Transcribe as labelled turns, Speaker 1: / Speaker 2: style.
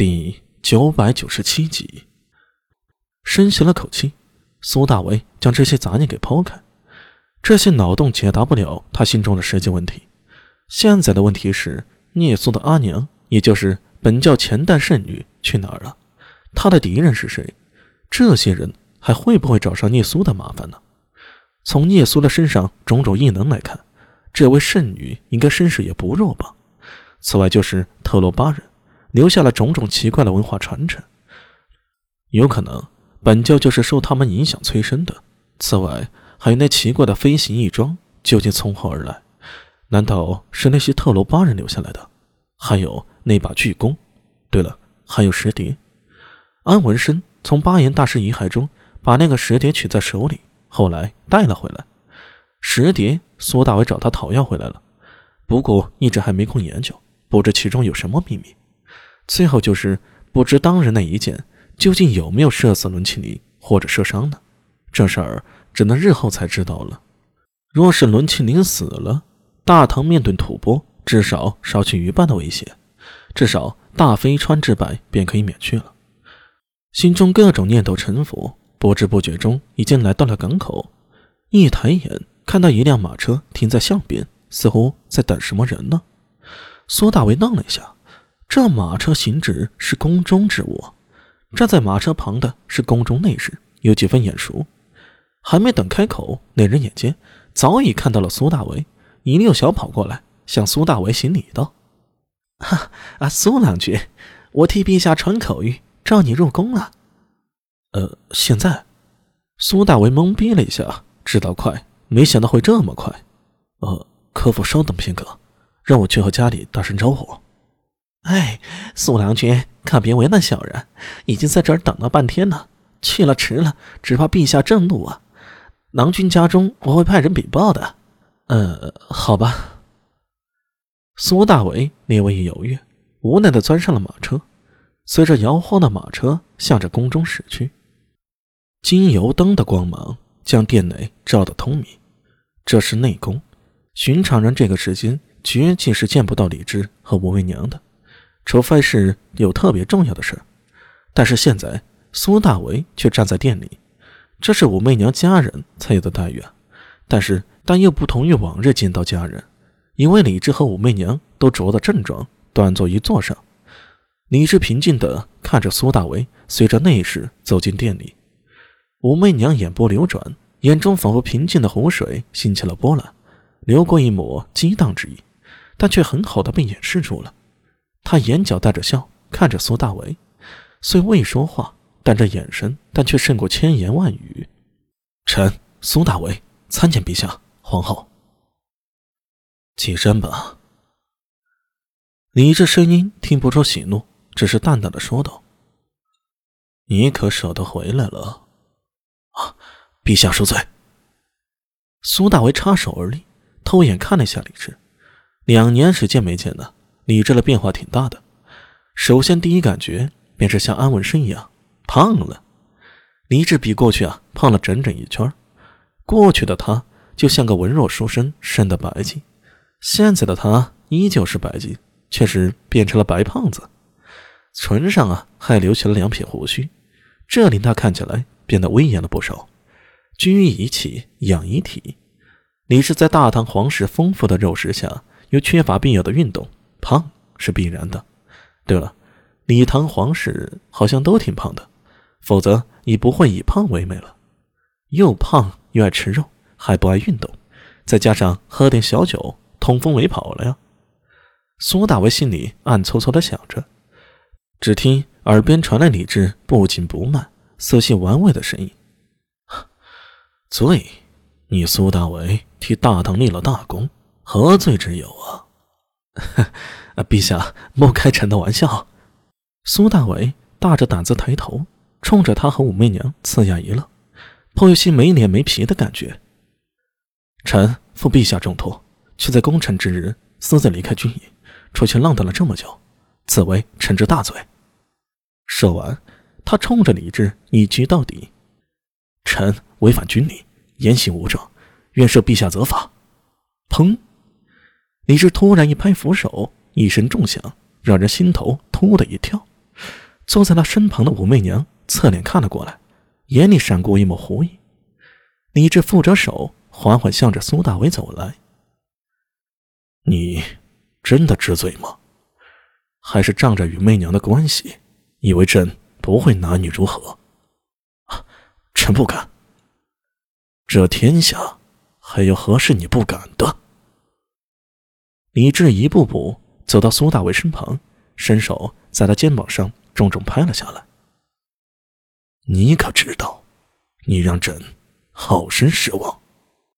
Speaker 1: 第九百九十七集，深吸了口气，苏大为将这些杂念给抛开。这些脑洞解答不了他心中的实际问题。现在的问题是，聂苏的阿娘，也就是本教前代圣女去哪儿了？他的敌人是谁？这些人还会不会找上聂苏的麻烦呢？从聂苏的身上种种异能来看，这位圣女应该身世也不弱吧？此外，就是特洛巴人。留下了种种奇怪的文化传承，有可能本教就是受他们影响催生的。此外，还有那奇怪的飞行义装究竟从何而来？难道是那些特罗巴人留下来的？还有那把巨弓。对了，还有石碟。安文生从巴彦大师遗骸中把那个石碟取在手里，后来带了回来。石碟，苏大伟找他讨要回来了，不过一直还没空研究，不知其中有什么秘密。最后就是不知当日那一箭究竟有没有射死伦庆林或者射伤呢？这事儿只能日后才知道了。若是伦庆林死了，大唐面对吐蕃至少少去一半的威胁，至少大飞川之败便可以免去了。心中各种念头沉浮，不知不觉中已经来到了港口。一抬眼看到一辆马车停在巷边，似乎在等什么人呢？苏大为愣了一下。这马车行止是宫中之物，站在马车旁的是宫中内侍，有几分眼熟。还没等开口，那人眼尖，早已看到了苏大为，一溜小跑过来，向苏大为行礼道：“哈啊，苏郎君，我替陛下传口谕，召你入宫了。”呃，现在，苏大为懵逼了一下，知道快，没想到会这么快。呃，可否稍等片刻，让我去和家里打声招呼。哎，苏良君，可别为难小人，已经在这儿等了半天了。去了迟了，只怕陛下震怒啊！郎君家中，我会派人禀报的。呃，好吧。苏大为略微一犹豫，无奈的钻上了马车，随着摇晃的马车向着宫中驶去。金油灯的光芒将殿内照得通明，这是内宫。寻常人这个时间绝技是见不到李治和武媚娘的。除非是有特别重要的事但是现在苏大为却站在店里，这是武媚娘家人才有的待遇啊！但是但又不同于往日见到家人，因为李治和武媚娘都着得正装，端坐于座上。李治平静地看着苏大为随着内侍走进店里，武媚娘眼波流转，眼中仿佛平静的湖水兴起了波澜，流过一抹激荡之意，但却很好的被掩饰住了。他眼角带着笑看着苏大为，虽未说话，但这眼神，但却胜过千言万语。臣苏大为参见陛下、皇后。起身吧。你这声音听不出喜怒，只是淡淡的说道：“你可舍得回来了？”啊，陛下恕罪。苏大为插手而立，偷眼看了一下李治，两年时间没见了。李治的变化挺大的，首先第一感觉便是像安文生一样胖了。李治比过去啊胖了整整一圈，过去的他就像个文弱书生，生的白净；现在的他依旧是白净，却是变成了白胖子，唇上啊还留起了两撇胡须，这令他看起来变得威严了不少。居仪起，养仪体。李治在大唐皇室丰富的肉食下，又缺乏必要的运动。胖是必然的。对了，李唐皇室好像都挺胖的，否则你不会以胖为美了。又胖又爱吃肉，还不爱运动，再加上喝点小酒，通风没跑了呀。苏大为心里暗搓搓的想着，只听耳边传来李治不紧不慢、色系玩味的声音：“罪，你苏大为替大唐立了大功，何罪之有啊？” 陛下莫开臣的玩笑。苏大伟大着胆子抬头，冲着他和武媚娘呲牙一乐，颇有些没脸没皮的感觉。臣负陛下重托，却在功臣之日私自离开军营，出去浪荡了这么久，此为臣之大罪。说完，他冲着李治一击到底：“臣违反军礼，言行无正，愿受陛下责罚。”砰！李治突然一拍扶手，一声重响，让人心头突的一跳。坐在他身旁的武媚娘侧脸看了过来，眼里闪过一抹狐疑。李治负着手，缓缓向着苏大伟走来。你真的知罪吗？还是仗着与媚娘的关系，以为朕不会拿你如何？啊，臣不敢。这天下还有何事你不敢的？李治一步步走到苏大伟身旁，伸手在他肩膀上重重拍了下来。你可知道，你让朕好生失望。